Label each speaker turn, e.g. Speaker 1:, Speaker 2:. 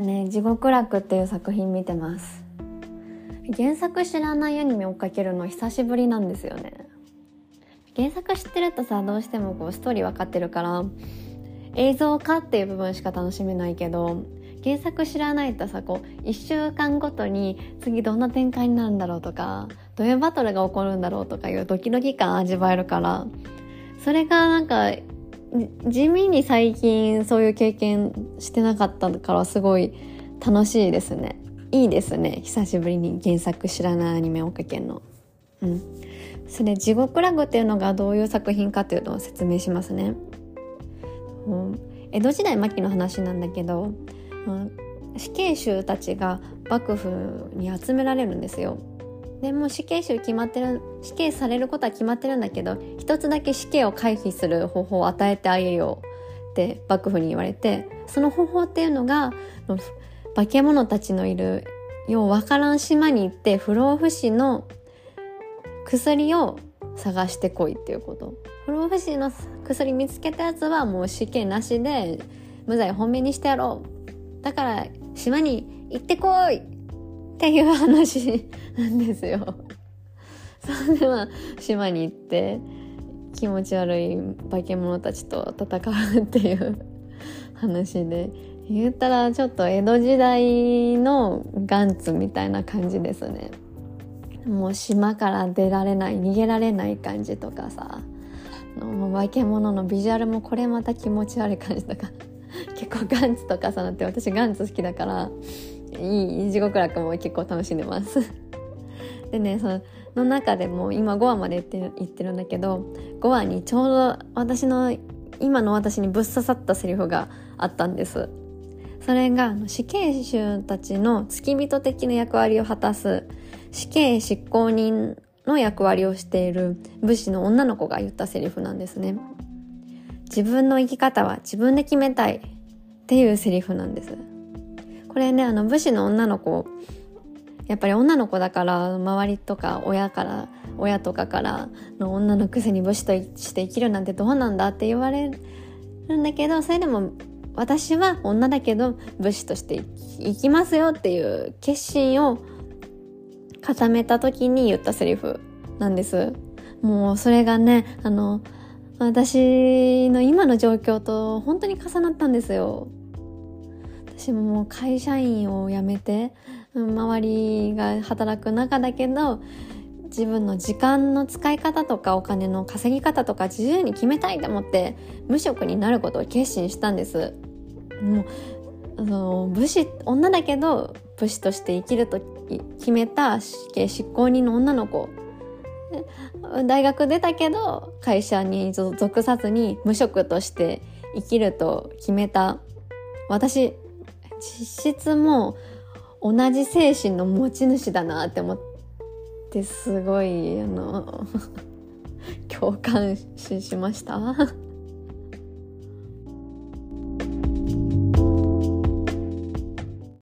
Speaker 1: ね「地獄楽」っていう作品見てます。原作知らないアニメ追っかけるの久しぶりなんですよね。原作知ってるとさどうしてもこうストーリー分かってるから映像化っていう部分しか楽しめないけど原作知らないとさこう1週間ごとに次どんな展開になるんだろうとかどういうバトルが起こるんだろうとかいうドキドキ感味わえるからそれがなんか地味に最近そういう経験してなかったからすごい楽しいですね。いいですね。久しぶりに原作知らないアニメをかけるの。うん。それ「地獄ラグ」っていうのがどういう作品かっていうのを説明しますね、うん、江戸時代末期の話なんだけど、うん、死刑囚たちが幕府に集められるんですよ。でも死刑囚決まってる死刑されることは決まってるんだけど一つだけ死刑を回避する方法を与えてあげようって幕府に言われてその方法っていうのが化け物たちのいるようわからん島に行って不老不死の薬を探してこいっていうこと。不老不死の薬見つけたやつはもう死刑なしで無罪本命にしてやろう。だから島に行ってこいっていう話なんですよ。それでは島に行って気持ち悪い化け物たちと戦うっていう話で言ったらちょっと江戸時代のガンツみたいな感じですね。もう島から出られない逃げられない感じとかさもう化け物のビジュアルもこれまた気持ち悪い感じとか結構ガンツとかさなって私ガンツ好きだからいい地獄楽も結構楽しんでます。でねその中でも今5話まで言って言ってるんだけど5話にちょうど私の今の私にぶっ刺さったセリフがあったんです。それが死刑囚たちの付き人的な役割を果たす死刑執行人の役割をしている武士の女の子が言ったセリフなんですね。自分の生き方は自分で決めたいっていうセリフなんです。これねあの武士の女の子やっぱり女の子だから周りとか親から親とかからの女のくせに武士として生きるなんてどうなんだって言われるんだけどそれでも私は女だけど武士として生きますよっていう決心を固めた時に言ったセリフなんです。もうそれがねあの私の今の状況と本当に重なったんですよ。私ももう会社員を辞めて周りが働く中だけど自分の時間の使い方とかお金の稼ぎ方とか自由に決めたいと思って無職になることを決心したんです。もうあの武士女だけど武士として生きると決めた死刑執行人の女の子。大学出たけど会社に属さずに無職として生きると決めた。私実質も同じ精神の持ち主だなって思ってすごいあの 共感しました。